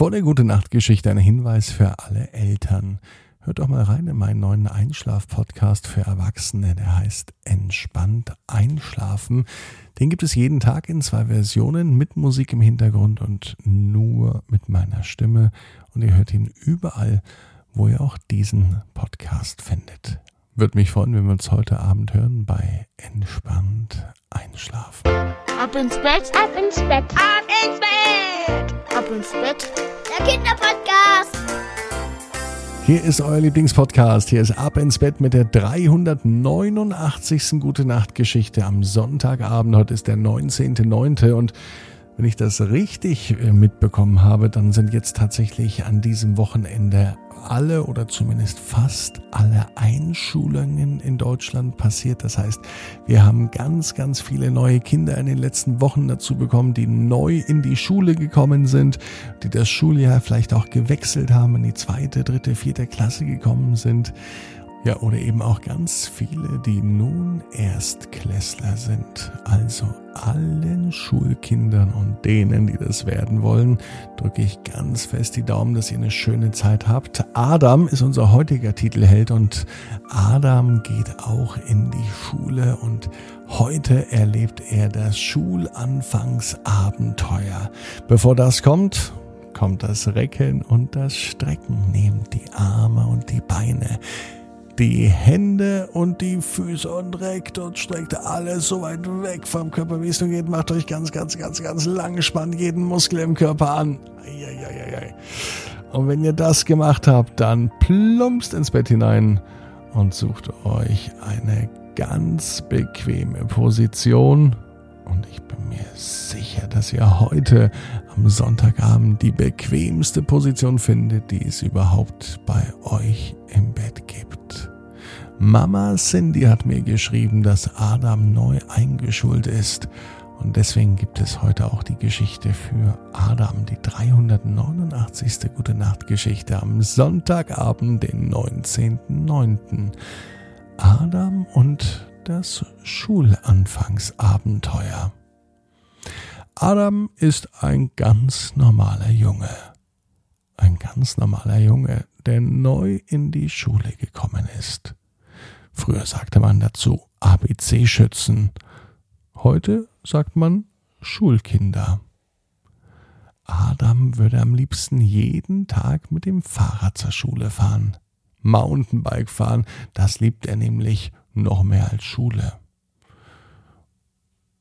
Vor der Gute Nacht Geschichte ein Hinweis für alle Eltern. Hört doch mal rein in meinen neuen Einschlaf-Podcast für Erwachsene, der heißt Entspannt Einschlafen. Den gibt es jeden Tag in zwei Versionen mit Musik im Hintergrund und nur mit meiner Stimme. Und ihr hört ihn überall, wo ihr auch diesen Podcast findet. Würde mich freuen, wenn wir uns heute Abend hören bei Entspannt Einschlafen. Ab ins Bett, ab ins Bett, ab ins Bett, ab ins Bett. Der Kinderpodcast. Hier ist euer Lieblingspodcast. Hier ist Ab ins Bett mit der 389. Gute Nacht Geschichte am Sonntagabend. Heute ist der 19.09. und wenn ich das richtig äh, mitbekommen habe, dann sind jetzt tatsächlich an diesem Wochenende alle oder zumindest fast alle Einschulungen in Deutschland passiert. Das heißt, wir haben ganz, ganz viele neue Kinder in den letzten Wochen dazu bekommen, die neu in die Schule gekommen sind, die das Schuljahr vielleicht auch gewechselt haben, in die zweite, dritte, vierte Klasse gekommen sind. Ja, oder eben auch ganz viele, die nun Erstklässler sind. Also allen Schulkindern und denen, die das werden wollen, drücke ich ganz fest die Daumen, dass ihr eine schöne Zeit habt. Adam ist unser heutiger Titelheld und Adam geht auch in die Schule und heute erlebt er das Schulanfangsabenteuer. Bevor das kommt, kommt das Recken und das Strecken. Nehmt die Arme und die Beine die Hände und die Füße und reckt und streckt alles so weit weg vom Körper, wie es nur geht. Macht euch ganz, ganz, ganz, ganz lang, spannt jeden Muskel im Körper an. Eieieiei. Und wenn ihr das gemacht habt, dann plumpst ins Bett hinein und sucht euch eine ganz bequeme Position. Und ich bin mir sicher, dass ihr heute am Sonntagabend die bequemste Position findet, die es überhaupt bei euch im Bett gibt. Mama Cindy hat mir geschrieben, dass Adam neu eingeschult ist. Und deswegen gibt es heute auch die Geschichte für Adam, die 389. Gute Nacht Geschichte am Sonntagabend, den 19.09. Adam und das Schulanfangsabenteuer. Adam ist ein ganz normaler Junge. Ein ganz normaler Junge, der neu in die Schule gekommen ist. Früher sagte man dazu ABC-Schützen. Heute sagt man Schulkinder. Adam würde am liebsten jeden Tag mit dem Fahrrad zur Schule fahren. Mountainbike fahren, das liebt er nämlich noch mehr als Schule.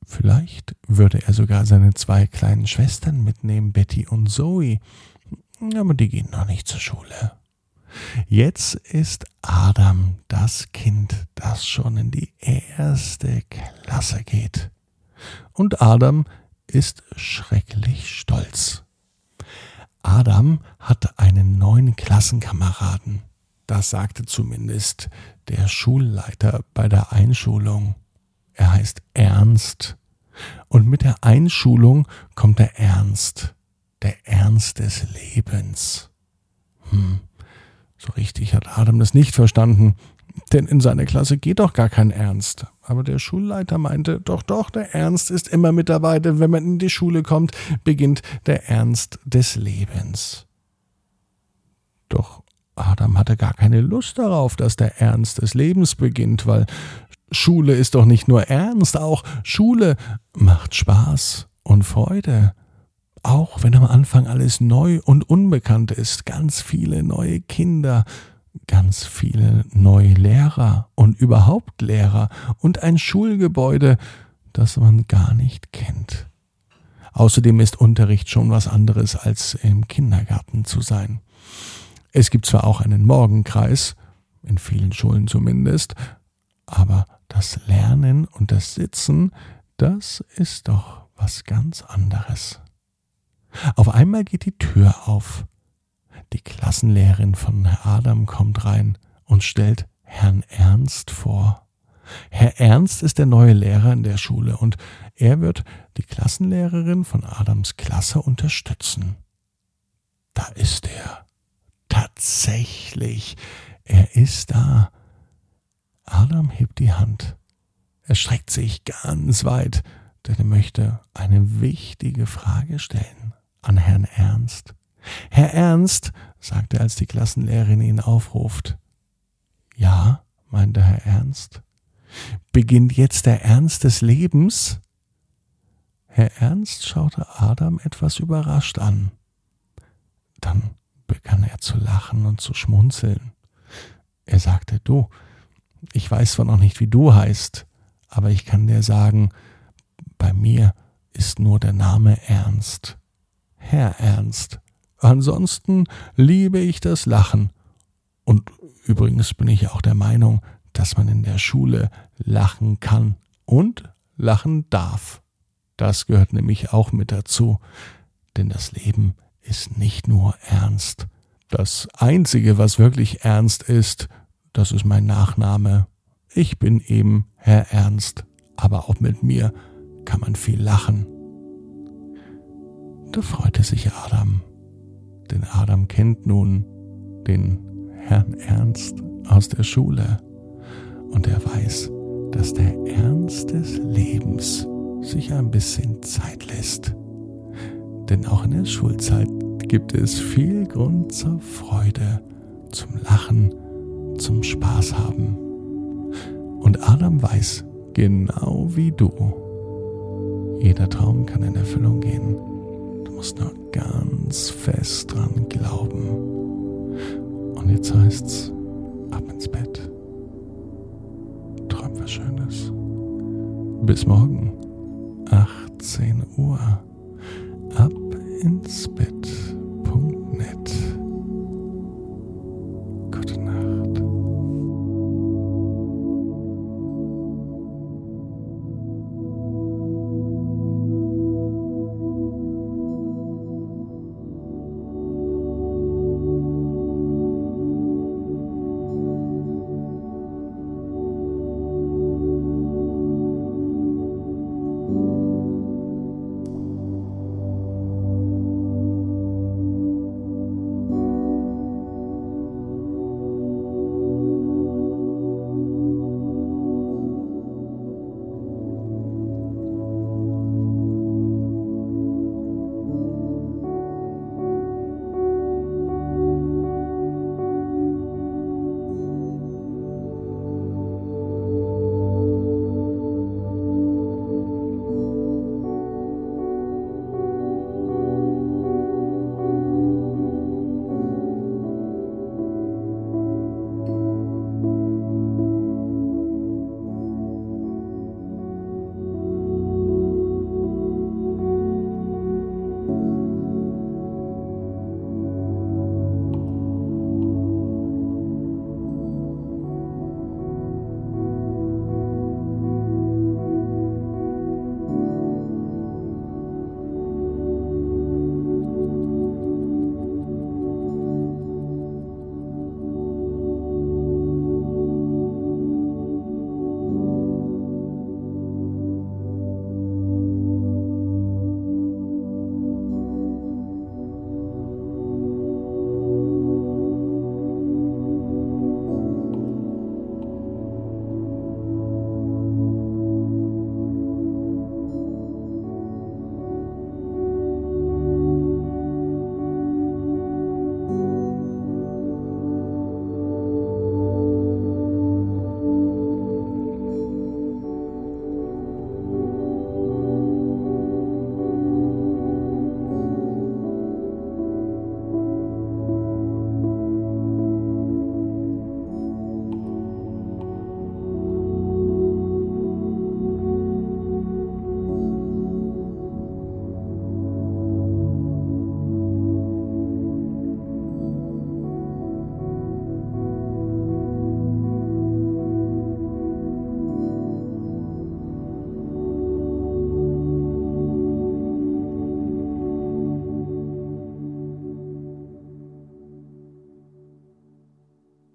Vielleicht würde er sogar seine zwei kleinen Schwestern mitnehmen, Betty und Zoe, aber die gehen noch nicht zur Schule. Jetzt ist Adam das Kind, das schon in die erste Klasse geht. Und Adam ist schrecklich stolz. Adam hat einen neuen Klassenkameraden. Das sagte zumindest der Schulleiter bei der Einschulung. Er heißt Ernst. Und mit der Einschulung kommt der Ernst, der Ernst des Lebens. Hm. So richtig hat Adam das nicht verstanden, denn in seiner Klasse geht doch gar kein Ernst. Aber der Schulleiter meinte, doch, doch, der Ernst ist immer mit dabei, denn wenn man in die Schule kommt, beginnt der Ernst des Lebens. Doch Adam hatte gar keine Lust darauf, dass der Ernst des Lebens beginnt, weil Schule ist doch nicht nur Ernst, auch Schule macht Spaß und Freude. Auch wenn am Anfang alles neu und unbekannt ist, ganz viele neue Kinder, ganz viele neue Lehrer und überhaupt Lehrer und ein Schulgebäude, das man gar nicht kennt. Außerdem ist Unterricht schon was anderes als im Kindergarten zu sein. Es gibt zwar auch einen Morgenkreis, in vielen Schulen zumindest, aber das Lernen und das Sitzen, das ist doch was ganz anderes. Auf einmal geht die Tür auf. Die Klassenlehrerin von Herr Adam kommt rein und stellt Herrn Ernst vor. Herr Ernst ist der neue Lehrer in der Schule und er wird die Klassenlehrerin von Adams Klasse unterstützen. Da ist er. Tatsächlich. Er ist da. Adam hebt die Hand. Er streckt sich ganz weit, denn er möchte eine wichtige Frage stellen an Herrn Ernst. Herr Ernst, sagte er, als die Klassenlehrerin ihn aufruft. Ja, meinte Herr Ernst. Beginnt jetzt der Ernst des Lebens? Herr Ernst schaute Adam etwas überrascht an. Dann begann er zu lachen und zu schmunzeln. Er sagte, du, ich weiß zwar noch nicht, wie du heißt, aber ich kann dir sagen, bei mir ist nur der Name Ernst. Herr Ernst. Ansonsten liebe ich das Lachen. Und übrigens bin ich auch der Meinung, dass man in der Schule lachen kann und lachen darf. Das gehört nämlich auch mit dazu, denn das Leben ist nicht nur ernst. Das Einzige, was wirklich ernst ist, das ist mein Nachname. Ich bin eben Herr Ernst, aber auch mit mir kann man viel lachen. Da freute sich Adam, denn Adam kennt nun den Herrn Ernst aus der Schule und er weiß, dass der Ernst des Lebens sich ein bisschen Zeit lässt. Denn auch in der Schulzeit gibt es viel Grund zur Freude, zum Lachen, zum Spaß haben. Und Adam weiß, genau wie du, jeder Traum kann in Erfüllung gehen. Du musst nur ganz fest dran glauben. Und jetzt heißt's, ab ins Bett. Träum was Schönes. Bis morgen, 18 Uhr. Ab ins Bett.